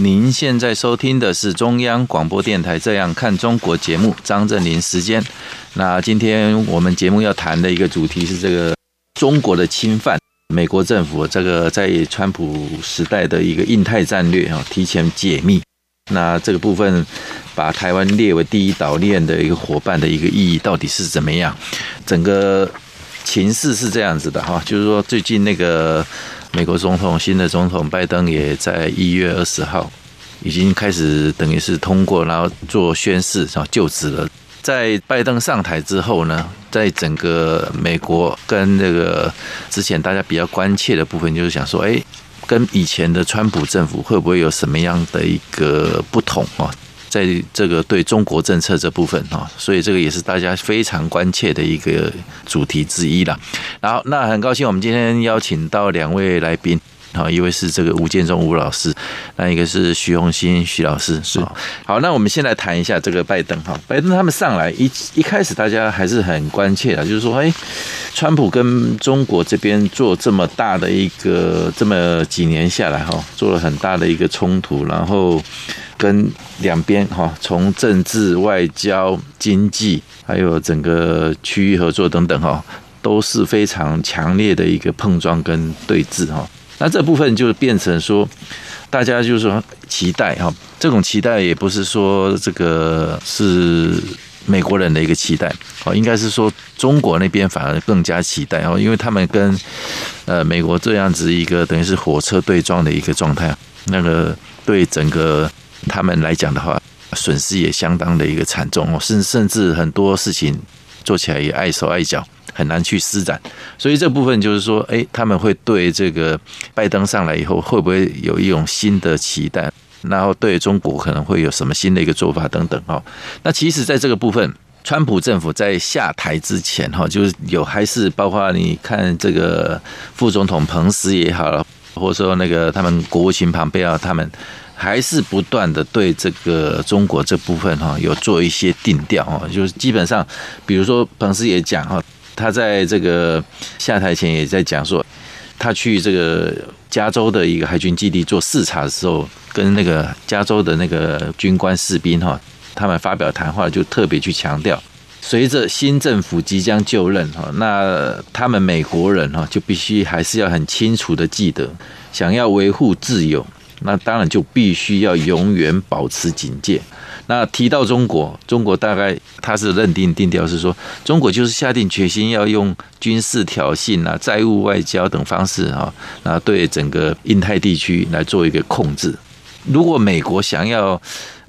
您现在收听的是中央广播电台《这样看中国》节目，张振霖时间。那今天我们节目要谈的一个主题是这个中国的侵犯，美国政府这个在川普时代的一个印太战略啊，提前解密。那这个部分把台湾列为第一岛链的一个伙伴的一个意义到底是怎么样？整个情势是这样子的哈，就是说最近那个。美国总统新的总统拜登也在一月二十号已经开始等于是通过，然后做宣誓，然后就职了。在拜登上台之后呢，在整个美国跟那个之前大家比较关切的部分，就是想说，哎，跟以前的川普政府会不会有什么样的一个不同啊？在这个对中国政策这部分哈，所以这个也是大家非常关切的一个主题之一啦。好，那很高兴我们今天邀请到两位来宾，好，一位是这个吴建中吴老师，那一个是徐浤馨徐老师。是好，那我们先来谈一下这个拜登哈，拜登他们上来一一开始大家还是很关切的，就是说，哎，川普跟中国这边做这么大的一个这么几年下来哈，做了很大的一个冲突，然后。跟两边哈，从政治、外交、经济，还有整个区域合作等等哈，都是非常强烈的一个碰撞跟对峙哈。那这部分就变成说，大家就是说期待哈，这种期待也不是说这个是美国人的一个期待，哦，应该是说中国那边反而更加期待哦，因为他们跟呃美国这样子一个等于是火车对撞的一个状态，那个对整个。他们来讲的话，损失也相当的一个惨重哦，甚甚至很多事情做起来也碍手碍脚，很难去施展。所以这部分就是说，哎，他们会对这个拜登上来以后，会不会有一种新的期待？然后对中国可能会有什么新的一个做法等等哈。那其实，在这个部分，川普政府在下台之前哈，就是有还是包括你看这个副总统彭斯也好，或者说那个他们国务卿庞贝奥他们。还是不断的对这个中国这部分哈有做一些定调哈，就是基本上，比如说彭斯也讲哈，他在这个下台前也在讲说，他去这个加州的一个海军基地做视察的时候，跟那个加州的那个军官士兵哈，他们发表谈话就特别去强调，随着新政府即将就任哈，那他们美国人哈就必须还是要很清楚的记得，想要维护自由。那当然就必须要永远保持警戒。那提到中国，中国大概他是认定定调是说，中国就是下定决心要用军事挑衅啊、债务外交等方式啊，那对整个印太地区来做一个控制。如果美国想要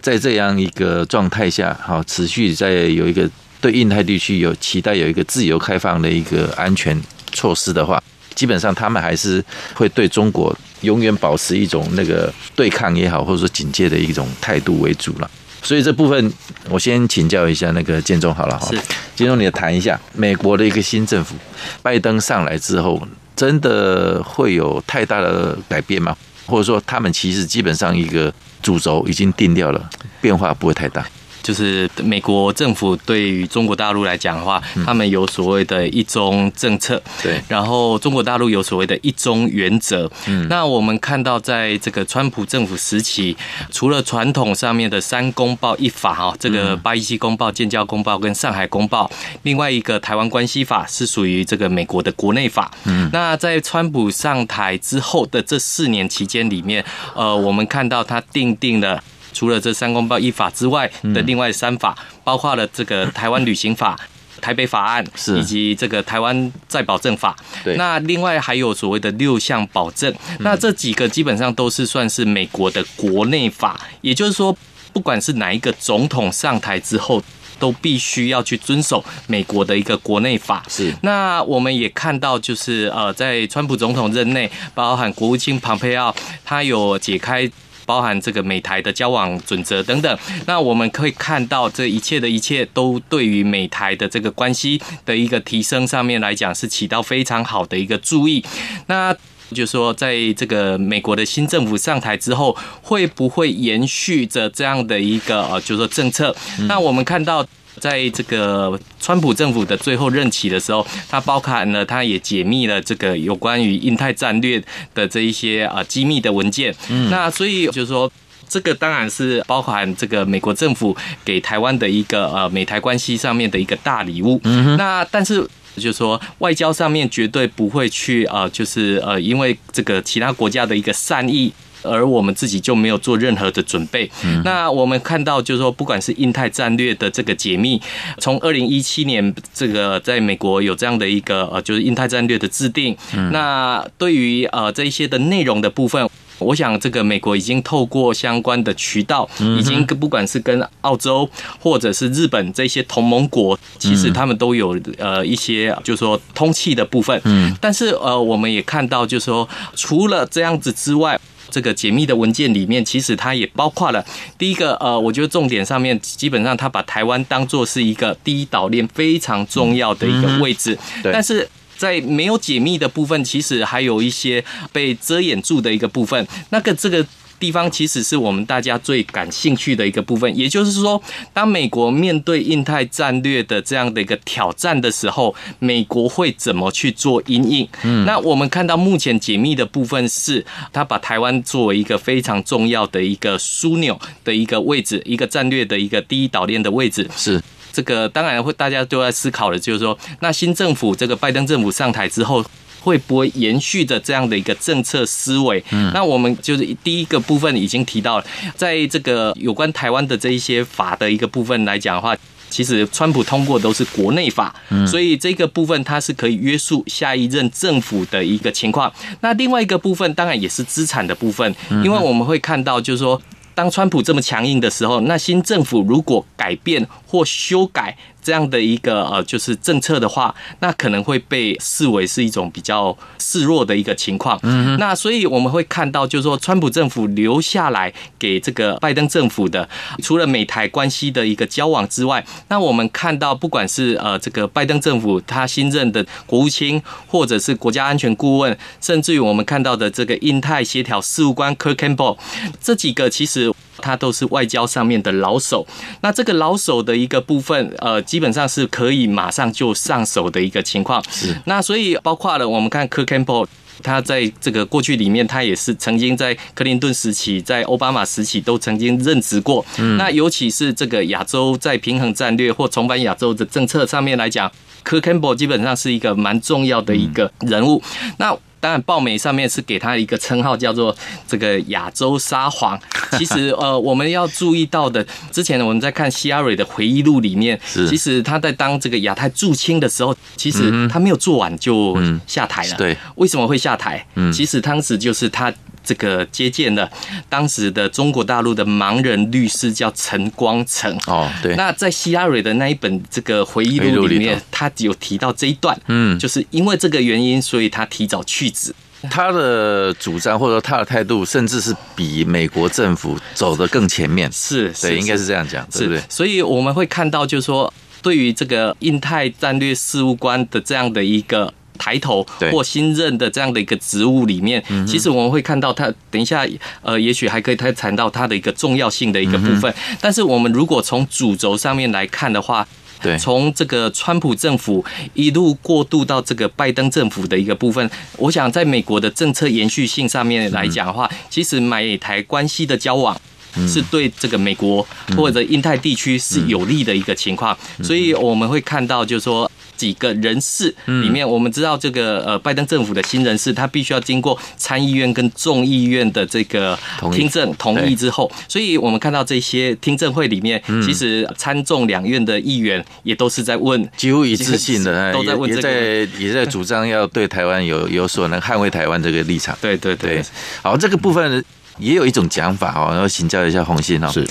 在这样一个状态下，好持续在有一个对印太地区有期待，有一个自由开放的一个安全措施的话，基本上他们还是会对中国。永远保持一种那个对抗也好，或者说警戒的一种态度为主了。所以这部分我先请教一下那个建中好了哈。是，建中你谈一下美国的一个新政府，拜登上来之后，真的会有太大的改变吗？或者说他们其实基本上一个主轴已经定掉了，变化不会太大？就是美国政府对于中国大陆来讲的话，他们有所谓的一中政策，对，然后中国大陆有所谓的一中原则。嗯，那我们看到在这个川普政府时期，除了传统上面的三公报一法哈，这个八一七公报、建交公报跟上海公报，另外一个台湾关系法是属于这个美国的国内法。嗯，那在川普上台之后的这四年期间里面，呃，我们看到他定定了。除了这三公报一法之外的另外三法，包括了这个台湾旅行法、台北法案，以及这个台湾再保证法。对，那另外还有所谓的六项保证，那这几个基本上都是算是美国的国内法，也就是说，不管是哪一个总统上台之后，都必须要去遵守美国的一个国内法。是，那我们也看到，就是呃，在川普总统任内，包含国务卿庞佩奥，他有解开。包含这个美台的交往准则等等。那我们可以看到，这一切的一切都对于美台的这个关系的一个提升上面来讲，是起到非常好的一个注意。那就是说，在这个美国的新政府上台之后，会不会延续着这样的一个呃，就是说政策？那我们看到。在这个川普政府的最后任期的时候，它包含了，它也解密了这个有关于印太战略的这一些啊机密的文件。嗯，那所以就是说，这个当然是包含这个美国政府给台湾的一个呃美台关系上面的一个大礼物。嗯，那但是就是说，外交上面绝对不会去呃，就是呃，因为这个其他国家的一个善意。而我们自己就没有做任何的准备。那我们看到，就是说，不管是印太战略的这个解密，从二零一七年这个在美国有这样的一个呃，就是印太战略的制定。那对于呃这一些的内容的部分，我想这个美国已经透过相关的渠道，已经不管是跟澳洲或者是日本这些同盟国，其实他们都有呃一些就是说通气的部分。嗯，但是呃我们也看到，就是说除了这样子之外。这个解密的文件里面，其实它也包括了第一个，呃，我觉得重点上面基本上它把台湾当做是一个第一岛链非常重要的一个位置，但是在没有解密的部分，其实还有一些被遮掩住的一个部分，那个这个。地方其实是我们大家最感兴趣的一个部分，也就是说，当美国面对印太战略的这样的一个挑战的时候，美国会怎么去做因应？嗯，那我们看到目前解密的部分是，他把台湾作为一个非常重要的一个枢纽的一个位置，一个战略的一个第一岛链的位置。是这个，当然会大家都在思考的，就是说，那新政府这个拜登政府上台之后。会不会延续着这样的一个政策思维？嗯，那我们就是第一个部分已经提到了，在这个有关台湾的这一些法的一个部分来讲的话，其实川普通过都是国内法，嗯，所以这个部分它是可以约束下一任政府的一个情况。那另外一个部分当然也是资产的部分，因为我们会看到就是说，当川普这么强硬的时候，那新政府如果改变或修改。这样的一个呃，就是政策的话，那可能会被视为是一种比较示弱的一个情况。嗯，那所以我们会看到，就是说，川普政府留下来给这个拜登政府的，除了美台关系的一个交往之外，那我们看到，不管是呃这个拜登政府他新任的国务卿，或者是国家安全顾问，甚至于我们看到的这个印太协调事务官 Kirk Campbell 这几个其实。他都是外交上面的老手，那这个老手的一个部分，呃，基本上是可以马上就上手的一个情况。是，那所以包括了我们看 Campbell，他在这个过去里面，他也是曾经在克林顿时期、在奥巴马时期都曾经任职过。嗯，那尤其是这个亚洲在平衡战略或重返亚洲的政策上面来讲 Campbell 基本上是一个蛮重要的一个人物。那当然，报媒上面是给他一个称号，叫做这个亚洲沙皇。其实，呃，我们要注意到的，之前我们在看希拉蕊的回忆录里面，其实他在当这个亚太驻青的时候，其实他没有做完就下台了。对，为什么会下台？其实当时就是他。这个接见了当时的中国大陆的盲人律师叫陈光诚哦，对。那在希拉蕊的那一本这个回忆录里面，他有提到这一段，嗯，就是因为这个原因，所以他提早去职。他的主张或者说他的态度，甚至是比美国政府走得更前面。是，对，应该是这样讲，对不对？所以我们会看到，就是说，对于这个印太战略事务官的这样的一个。抬头或新任的这样的一个职务里面，其实我们会看到他。等一下，呃，也许还可以再谈到他的一个重要性的一个部分。但是我们如果从主轴上面来看的话，对，从这个川普政府一路过渡到这个拜登政府的一个部分，我想在美国的政策延续性上面来讲的话，其实美台关系的交往是对这个美国或者印太地区是有利的一个情况。所以我们会看到，就是说。几个人事里面，我们知道这个呃，拜登政府的新人事，他必须要经过参议院跟众议院的这个听证同意之后，所以我们看到这些听证会里面，其实参众两院的议员也都是在问，几乎一致性的都在问，也在也在主张要对台湾有有所能捍卫台湾这个立场。对对对，好，这个部分也有一种讲法哦，要请教一下红信哦。是。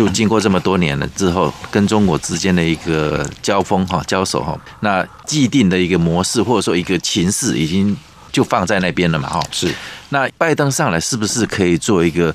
就经过这么多年了之后，跟中国之间的一个交锋哈、交手哈，那既定的一个模式或者说一个情势已经就放在那边了嘛哈。是。那拜登上来是不是可以做一个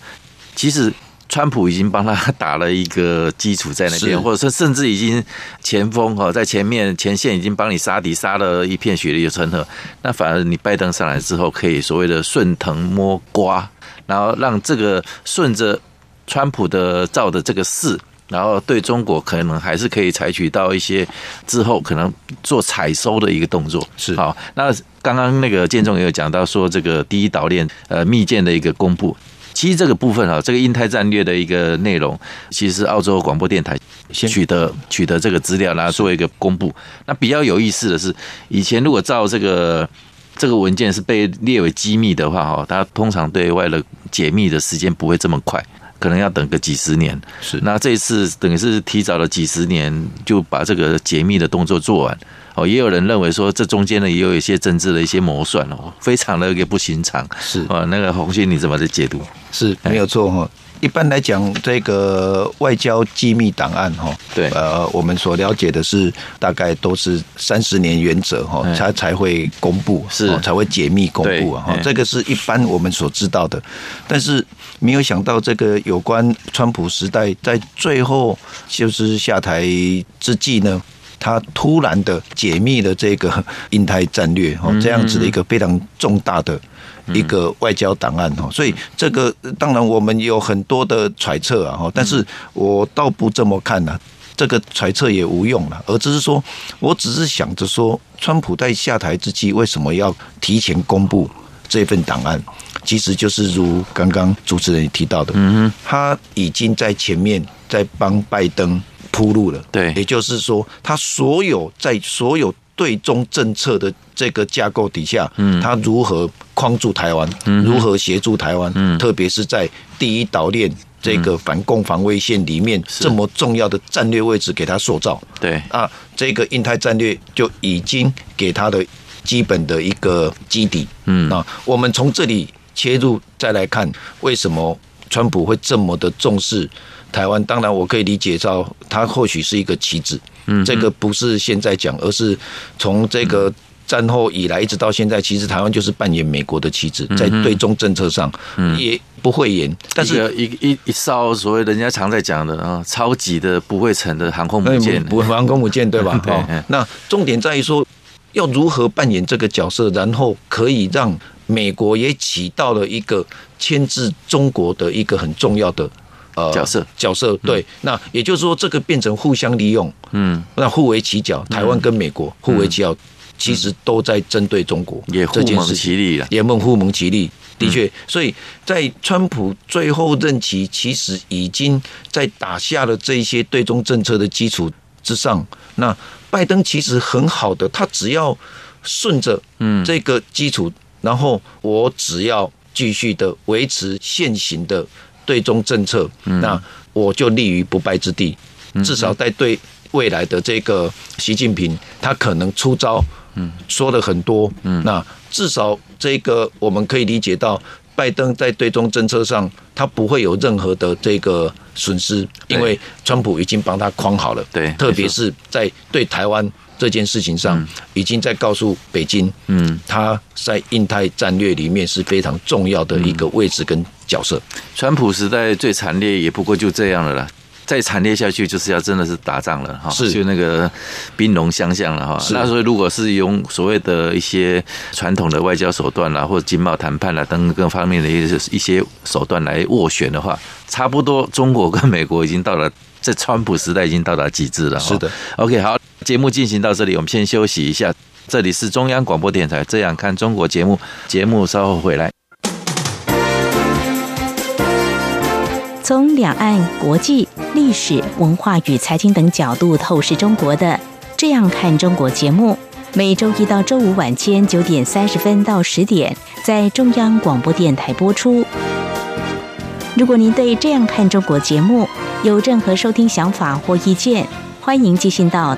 其实川普已经帮他打了一个基础在那边，或者说甚至已经前锋哈在前面前线已经帮你杀敌杀了一片血流成河。那反而你拜登上来之后，可以所谓的顺藤摸瓜，然后让这个顺着川普的造的这个势。然后对中国可能还是可以采取到一些之后可能做采收的一个动作是好。那刚刚那个建中也有讲到说这个第一岛链呃密件的一个公布，其实这个部分啊，这个印太战略的一个内容，其实澳洲广播电台先取得取得这个资料，然后做一个公布。那比较有意思的是，以前如果照这个这个文件是被列为机密的话哈，它通常对外的解密的时间不会这么快。可能要等个几十年，是那这一次等于是提早了几十年就把这个解密的动作做完哦。也有人认为说，这中间呢也有一些政治的一些谋算哦，非常的一个不寻常。是啊，那个红星你怎么来解读？是没有错哈。一般来讲，这个外交机密档案哈，对，呃，我们所了解的是大概都是三十年原则哈，才才会公布，是才会解密公布啊哈。这个是一般我们所知道的，但是没有想到这个有关川普时代在最后就是下台之际呢，他突然的解密了这个 印太战略哈，这样子的一个非常重大的。一个外交档案哈，所以这个当然我们有很多的揣测啊哈，但是我倒不这么看呐，这个揣测也无用了，而只是说，我只是想着说，川普在下台之际为什么要提前公布这份档案？其实就是如刚刚主持人也提到的，他已经在前面在帮拜登铺路了，对，也就是说，他所有在所有。对中政策的这个架构底下，嗯，他如何框住台湾，嗯，如何协助台湾，嗯，特别是在第一岛链这个反共防卫线里面这么重要的战略位置给他塑造，对。啊，这个印太战略就已经给他的基本的一个基底，嗯，那我们从这里切入再来看，为什么川普会这么的重视台湾？当然，我可以理解到它或许是一个棋子。嗯，这个不是现在讲，而是从这个战后以来一直到现在，其实台湾就是扮演美国的棋子，在对中政策上也不会演。但是一一一艘所谓人家常在讲的啊，超级的不会沉的航空母舰，不航空母舰对吧？哦，那重点在于说，要如何扮演这个角色，然后可以让美国也起到了一个牵制中国的一个很重要的。呃，角色。角色对，嗯、那也就是说，这个变成互相利用，嗯，那互为其角，台湾跟美国互为其角，其实都在针对中国，也互蒙其利了，也蒙互蒙其利，的确，所以在川普最后任期，其实已经在打下了这一些对中政策的基础之上，那拜登其实很好的，他只要顺着嗯。这个基础，然后我只要继续的维持现行的。对中政策，那我就立于不败之地。至少在对未来的这个习近平，他可能出招，说了很多。那至少这个我们可以理解到，拜登在对中政策上，他不会有任何的这个损失，因为川普已经帮他框好了。对，特别是在对台湾。这件事情上，已经在告诉北京，嗯，他在印太战略里面是非常重要的一个位置跟角色。川普时代最惨烈也不过就这样了啦，再惨烈下去就是要真的是打仗了哈，是就那个兵戎相向了哈。那所以如果是用所谓的一些传统的外交手段啦，或者经贸谈判啦等各方面的一些一些手段来斡旋的话，差不多中国跟美国已经到了在川普时代已经到达极致了。是的，OK 好。节目进行到这里，我们先休息一下。这里是中央广播电台《这样看中国》节目，节目稍后回来。从两岸、国际、历史文化与财经等角度透视中国的《这样看中国》节目，每周一到周五晚间九点三十分到十点在中央广播电台播出。如果您对《这样看中国》节目有任何收听想法或意见，欢迎寄信到。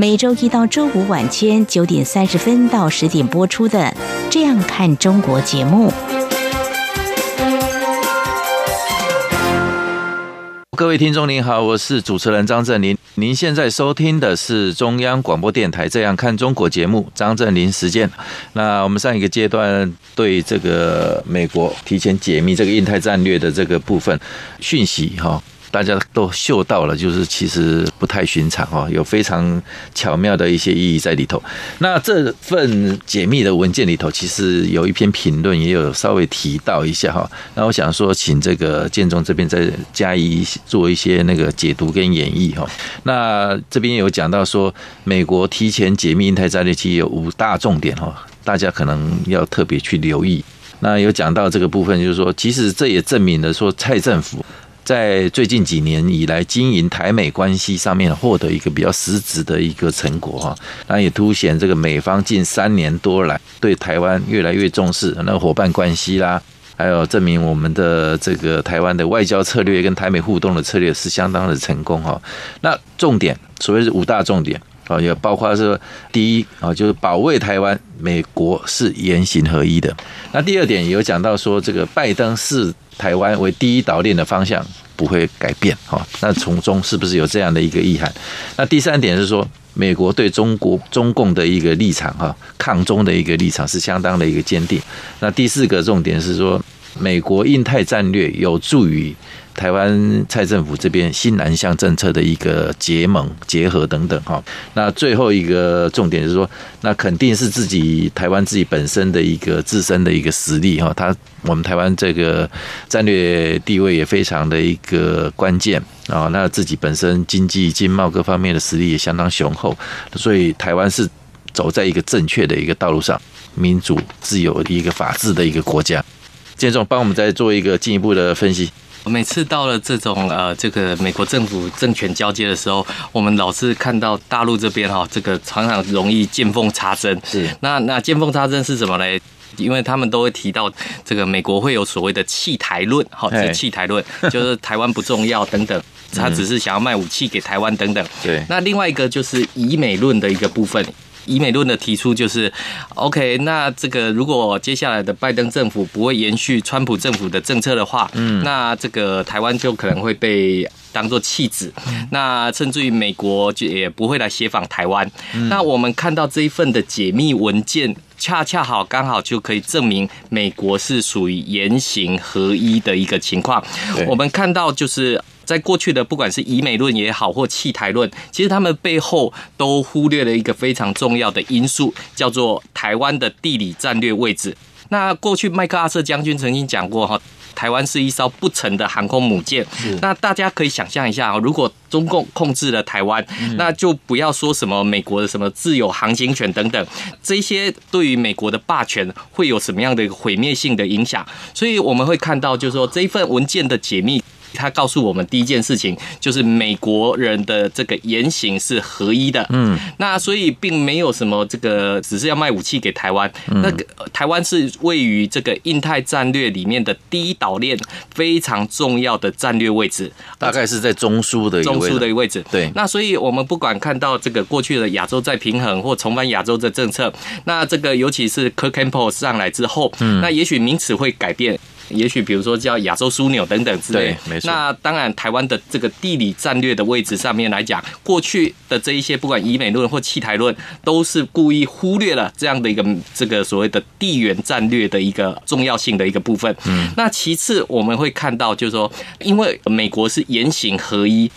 每周一到周五晚间九点三十分到十点播出的《这样看中国》节目。各位听众您好，我是主持人张振林。您现在收听的是中央广播电台《这样看中国》节目，张振林时间。那我们上一个阶段对这个美国提前解密这个印太战略的这个部分讯息哈。大家都嗅到了，就是其实不太寻常哦，有非常巧妙的一些意义在里头。那这份解密的文件里头，其实有一篇评论也有稍微提到一下哈。那我想说，请这个建中这边再加以做一些那个解读跟演绎哈。那这边有讲到说，美国提前解密印太战略，其实有五大重点哈，大家可能要特别去留意。那有讲到这个部分，就是说，其实这也证明了说，蔡政府。在最近几年以来，经营台美关系上面获得一个比较实质的一个成果哈，那也凸显这个美方近三年多来对台湾越来越重视，那伙伴关系啦，还有证明我们的这个台湾的外交策略跟台美互动的策略是相当的成功哈。那重点，所谓是五大重点啊，也包括是第一啊，就是保卫台湾，美国是言行合一的。那第二点也有讲到说，这个拜登视台湾为第一岛链的方向。不会改变哈，那从中是不是有这样的一个意涵？那第三点是说，美国对中国中共的一个立场哈，抗中的一个立场是相当的一个坚定。那第四个重点是说，美国印太战略有助于。台湾蔡政府这边新南向政策的一个结盟结合等等哈，那最后一个重点是说，那肯定是自己台湾自己本身的一个自身的一个实力哈，它我们台湾这个战略地位也非常的一个关键啊，那自己本身经济经贸各方面的实力也相当雄厚，所以台湾是走在一个正确的一个道路上，民主自由一个法治的一个国家。建中帮我们再做一个进一步的分析。每次到了这种呃，这个美国政府政权交接的时候，我们老是看到大陆这边哈，这个常常容易见缝插针。是，那那见缝插针是什么嘞？因为他们都会提到这个美国会有所谓的弃台论，哈，这弃台论就是台湾不重要等等，他只是想要卖武器给台湾等等。对，那另外一个就是以美论的一个部分。以美论的提出就是，OK，那这个如果接下来的拜登政府不会延续川普政府的政策的话，嗯，那这个台湾就可能会被当做弃子，那甚至于美国就也不会来协访台湾。那我们看到这一份的解密文件，恰恰好刚好就可以证明美国是属于言行合一的一个情况。我们看到就是。在过去的不管是以美论也好，或弃台论，其实他们背后都忽略了一个非常重要的因素，叫做台湾的地理战略位置。那过去麦克阿瑟将军曾经讲过哈，台湾是一艘不沉的航空母舰。那大家可以想象一下，如果中共控制了台湾，那就不要说什么美国的什么自由航行权等等，这些对于美国的霸权会有什么样的一个毁灭性的影响？所以我们会看到，就是说这一份文件的解密。他告诉我们第一件事情就是美国人的这个言行是合一的，嗯，那所以并没有什么这个只是要卖武器给台湾，那个台湾是位于这个印太战略里面的第一岛链非常重要的战略位置，大概是在中枢的中枢的一个位置，对。那所以我们不管看到这个过去的亚洲再平衡或重返亚洲的政策，那这个尤其是 Kurt Campbell 上来之后，嗯，那也许名词会改变。也许比如说叫亚洲枢纽等等之类，对，没错。那当然，台湾的这个地理战略的位置上面来讲，过去的这一些不管以美论或弃台论，都是故意忽略了这样的一个这个所谓的地缘战略的一个重要性的一个部分。嗯，那其次我们会看到，就是说，因为美国是言行合一。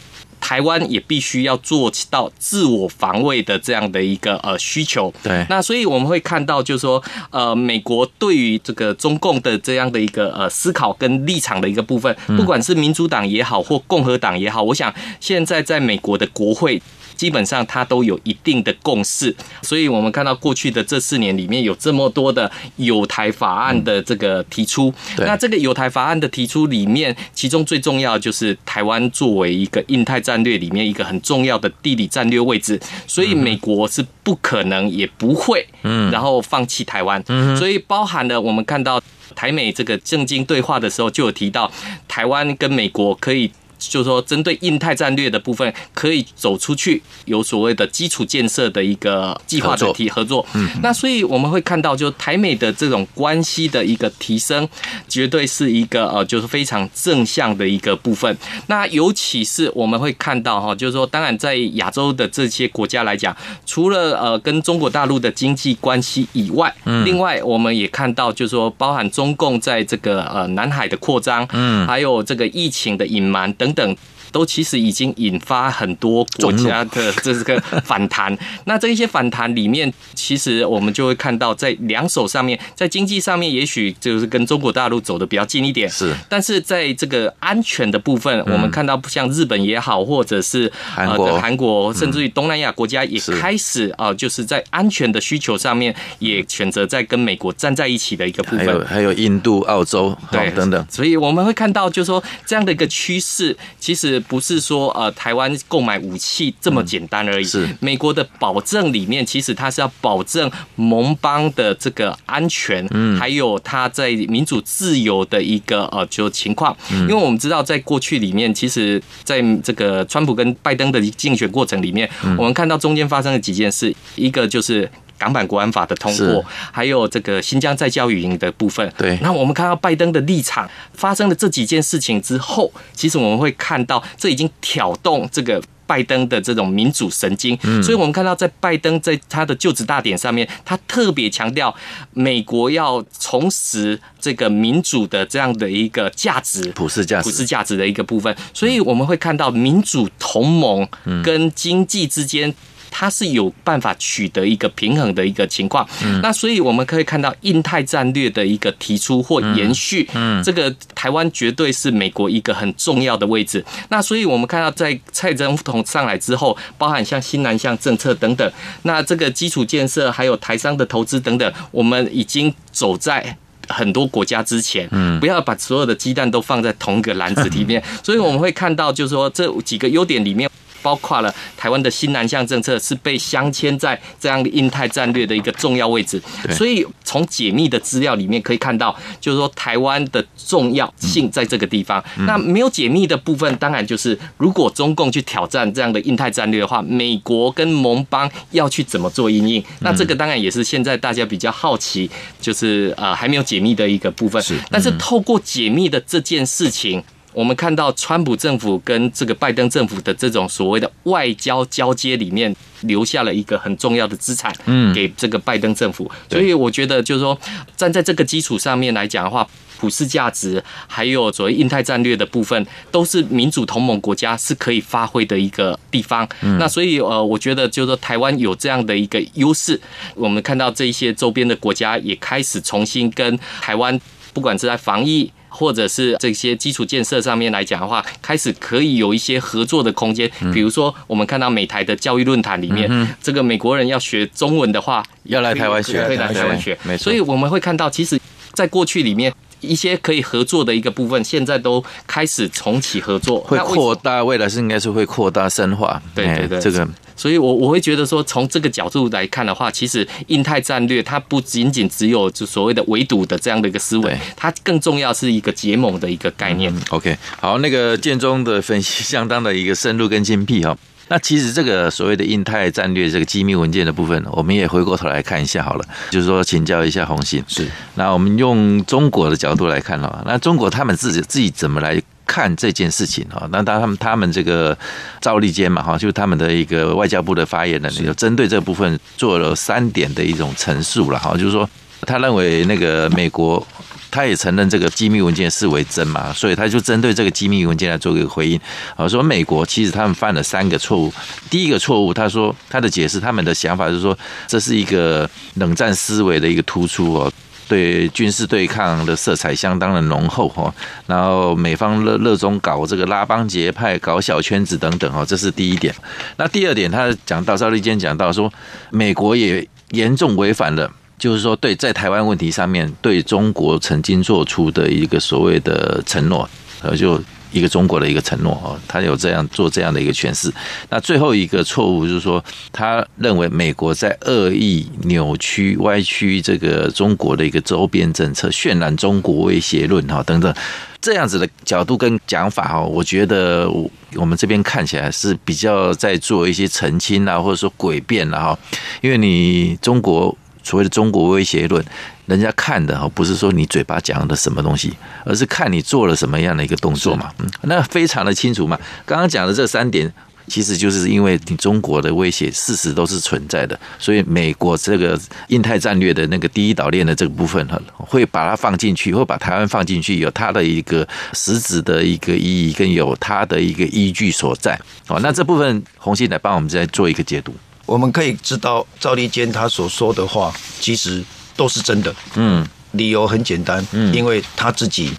台湾也必须要做到自我防卫的这样的一个呃需求。对，那所以我们会看到，就是说，呃，美国对于这个中共的这样的一个呃思考跟立场的一个部分，不管是民主党也好，或共和党也好，我想现在在美国的国会。基本上它都有一定的共识，所以我们看到过去的这四年里面有这么多的有台法案的这个提出，那这个有台法案的提出里面，其中最重要就是台湾作为一个印太战略里面一个很重要的地理战略位置，所以美国是不可能也不会，嗯，然后放弃台湾，嗯，所以包含了我们看到台美这个政经对话的时候就有提到，台湾跟美国可以。就是说针对印太战略的部分，可以走出去，有所谓的基础建设的一个计划的提合作。嗯，那所以我们会看到，就台美的这种关系的一个提升，绝对是一个呃，就是非常正向的一个部分。那尤其是我们会看到哈，就是说，当然在亚洲的这些国家来讲，除了呃跟中国大陆的经济关系以外，嗯，另外我们也看到，就是说，包含中共在这个呃南海的扩张，嗯，还有这个疫情的隐瞒等等。都其实已经引发很多国家的 这个反弹。那这一些反弹里面，其实我们就会看到，在两手上面，在经济上面，也许就是跟中国大陆走的比较近一点。是，但是在这个安全的部分，我们看到像日本也好，或者是韩国、韩国，甚至于东南亚国家也开始啊，就是在安全的需求上面，也选择在跟美国站在一起的一个部分。还有还有印度、澳洲对等等。所以我们会看到，就是说这样的一个趋势，其实。不是说呃台湾购买武器这么简单而已。是美国的保证里面，其实它是要保证盟邦的这个安全，嗯，还有它在民主自由的一个呃就情况。因为我们知道，在过去里面，其实在这个川普跟拜登的竞选过程里面，我们看到中间发生了几件事，一个就是。港版国安法的通过，还有这个新疆再教育营的部分。对，那我们看到拜登的立场发生了这几件事情之后，其实我们会看到这已经挑动这个拜登的这种民主神经。嗯，所以我们看到在拜登在他的就职大典上面，他特别强调美国要重拾这个民主的这样的一个价值，普世价值，普世价值的一个部分。所以我们会看到民主同盟跟经济之间。它是有办法取得一个平衡的一个情况，那所以我们可以看到印太战略的一个提出或延续，嗯，这个台湾绝对是美国一个很重要的位置。那所以我们看到在蔡总统上来之后，包含像新南向政策等等，那这个基础建设还有台商的投资等等，我们已经走在很多国家之前，嗯，不要把所有的鸡蛋都放在同一个篮子里面。所以我们会看到，就是说这几个优点里面。包括了台湾的新南向政策是被镶嵌在这样的印太战略的一个重要位置，所以从解密的资料里面可以看到，就是说台湾的重要性在这个地方。那没有解密的部分，当然就是如果中共去挑战这样的印太战略的话，美国跟盟邦要去怎么做因应？那这个当然也是现在大家比较好奇，就是呃还没有解密的一个部分。是，但是透过解密的这件事情。我们看到川普政府跟这个拜登政府的这种所谓的外交交接里面，留下了一个很重要的资产，嗯，给这个拜登政府。所以我觉得就是说，站在这个基础上面来讲的话，普世价值还有所谓印太战略的部分，都是民主同盟国家是可以发挥的一个地方。那所以呃，我觉得就是说，台湾有这样的一个优势，我们看到这一些周边的国家也开始重新跟台湾，不管是在防疫。或者是这些基础建设上面来讲的话，开始可以有一些合作的空间。比如说，我们看到美台的教育论坛里面，这个美国人要学中文的话，要来台湾学，可以来台湾学。没错。所以我们会看到，其实，在过去里面一些可以合作的一个部分，现在都开始重启合作，会扩大。未来是应该是会扩大深化。对对对，这个。所以，我我会觉得说，从这个角度来看的话，其实印太战略它不仅仅只有就所谓的围堵的这样的一个思维，它更重要是一个结盟的一个概念。OK，好，那个建中的分析相当的一个深入跟精辟哈。那其实这个所谓的印太战略这个机密文件的部分，我们也回过头来看一下好了，就是说请教一下红星。是，那我们用中国的角度来看哈，那中国他们自己自己怎么来？看这件事情哈，那当他们他们这个赵立坚嘛哈，就是他们的一个外交部的发言人，就针对这部分做了三点的一种陈述了哈，就是说他认为那个美国他也承认这个机密文件视为真嘛，所以他就针对这个机密文件来做一个回应啊，说美国其实他们犯了三个错误，第一个错误他说他的解释，他们的想法就是说这是一个冷战思维的一个突出哦。对军事对抗的色彩相当的浓厚哈，然后美方热热衷搞这个拉帮结派、搞小圈子等等哈，这是第一点。那第二点，他讲到赵立坚讲到说，美国也严重违反了，就是说对在台湾问题上面对中国曾经做出的一个所谓的承诺，呃，就一个中国的一个承诺哦，他有这样做这样的一个诠释。那最后一个错误就是说，他认为美国在恶意扭曲、歪曲这个中国的一个周边政策，渲染中国威胁论哈等等这样子的角度跟讲法哈，我觉得我们这边看起来是比较在做一些澄清啊，或者说诡辩了哈，因为你中国。所谓的中国威胁论，人家看的哈不是说你嘴巴讲的什么东西，而是看你做了什么样的一个动作嘛。嗯，那非常的清楚嘛。刚刚讲的这三点，其实就是因为你中国的威胁事实都是存在的，所以美国这个印太战略的那个第一岛链的这个部分哈，会把它放进去，会把台湾放进去，有它的一个实质的一个意义，跟有它的一个依据所在。好，那这部分红信来帮我们再做一个解读。我们可以知道赵立坚他所说的话，其实都是真的。嗯，理由很简单，嗯，因为他自己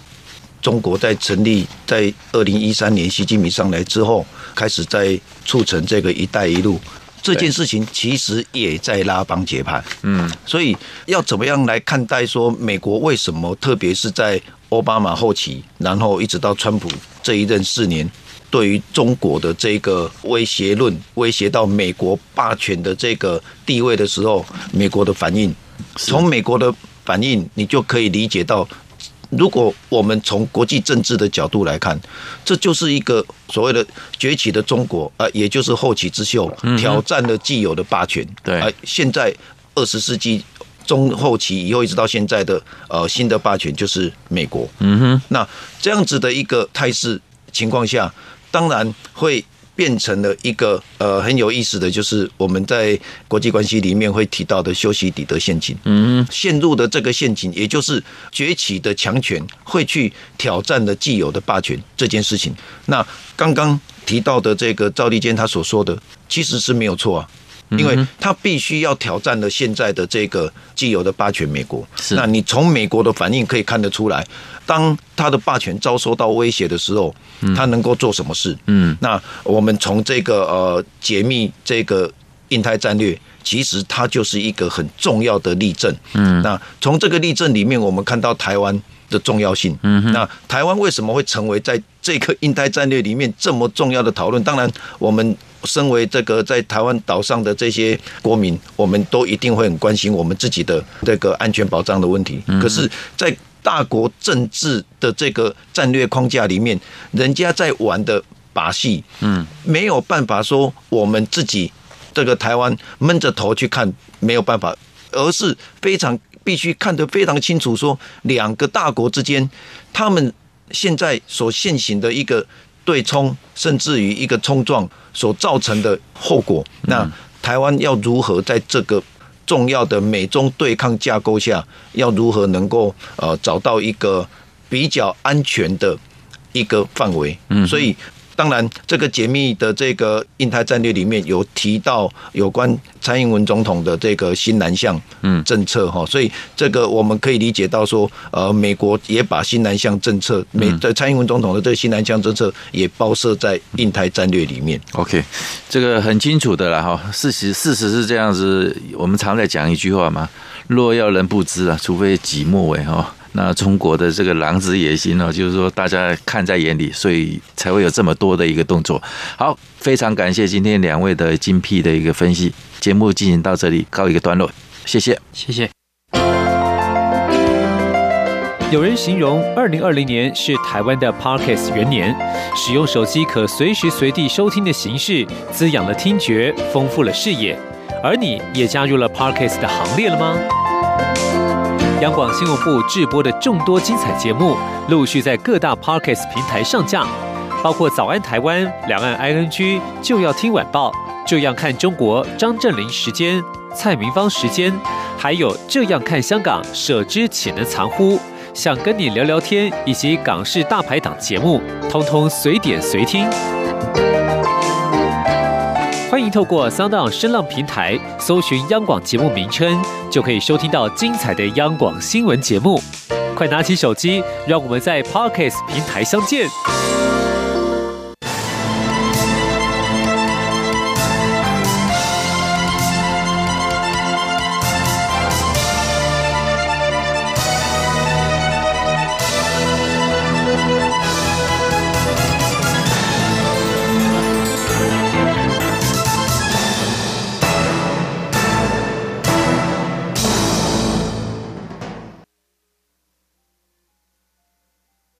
中国在成立在二零一三年习近平上来之后，开始在促成这个“一带一路”这件事情，其实也在拉帮结派。嗯，所以要怎么样来看待说美国为什么，特别是在奥巴马后期，然后一直到川普这一任四年。对于中国的这个威胁论，威胁到美国霸权的这个地位的时候，美国的反应，从美国的反应，你就可以理解到，如果我们从国际政治的角度来看，这就是一个所谓的崛起的中国啊，也就是后起之秀，挑战了既有的霸权。对，啊，现在二十世纪中后期以后一直到现在的呃新的霸权就是美国。嗯哼，那这样子的一个态势情况下。当然会变成了一个呃很有意思的就是我们在国际关系里面会提到的修昔底德陷阱，嗯，陷入的这个陷阱，也就是崛起的强权会去挑战的既有的霸权这件事情。那刚刚提到的这个赵立坚他所说的，其实是没有错啊。因为他必须要挑战了现在的这个既有的霸权美国，是。那你从美国的反应可以看得出来，当他的霸权遭受到威胁的时候，他能够做什么事？嗯，那我们从这个呃解密这个印太战略，其实它就是一个很重要的例证。嗯，那从这个例证里面，我们看到台湾的重要性。嗯，那台湾为什么会成为在这个印太战略里面这么重要的讨论？当然，我们。身为这个在台湾岛上的这些国民，我们都一定会很关心我们自己的这个安全保障的问题。可是，在大国政治的这个战略框架里面，人家在玩的把戏，嗯，没有办法说我们自己这个台湾闷着头去看，没有办法，而是非常必须看得非常清楚，说两个大国之间，他们现在所现行的一个。对冲，甚至于一个冲撞所造成的后果，那台湾要如何在这个重要的美中对抗架构下，要如何能够呃找到一个比较安全的一个范围？嗯，所以。当然，这个解密的这个印太战略里面有提到有关蔡英文总统的这个新南向嗯政策哈，所以这个我们可以理解到说，呃，美国也把新南向政策美的蔡英文总统的这个新南向政策也包设在印太战略里面。OK，这个很清楚的了哈，事实事实是这样子，我们常在讲一句话嘛，若要人不知啊，除非己莫为哈。那中国的这个狼子野心呢，就是说大家看在眼里，所以才会有这么多的一个动作。好，非常感谢今天两位的精辟的一个分析。节目进行到这里，告一个段落，谢谢，谢谢。有人形容二零二零年是台湾的 Podcast 元年，使用手机可随时随地收听的形式，滋养了听觉，丰富了视野。而你也加入了 Podcast 的行列了吗？央广新闻部制播的众多精彩节目，陆续在各大 Podcast 平台上架，包括《早安台湾》、《两岸 ING》、就要听晚报、这样看中国、张振霖时间、蔡明芳时间，还有这样看香港、舍之岂能藏乎？想跟你聊聊天，以及港式大排档节目，通通随点随听。透过 Sound 声浪平台搜寻央广节目名称，就可以收听到精彩的央广新闻节目。快拿起手机，让我们在 Podcast 平台相见。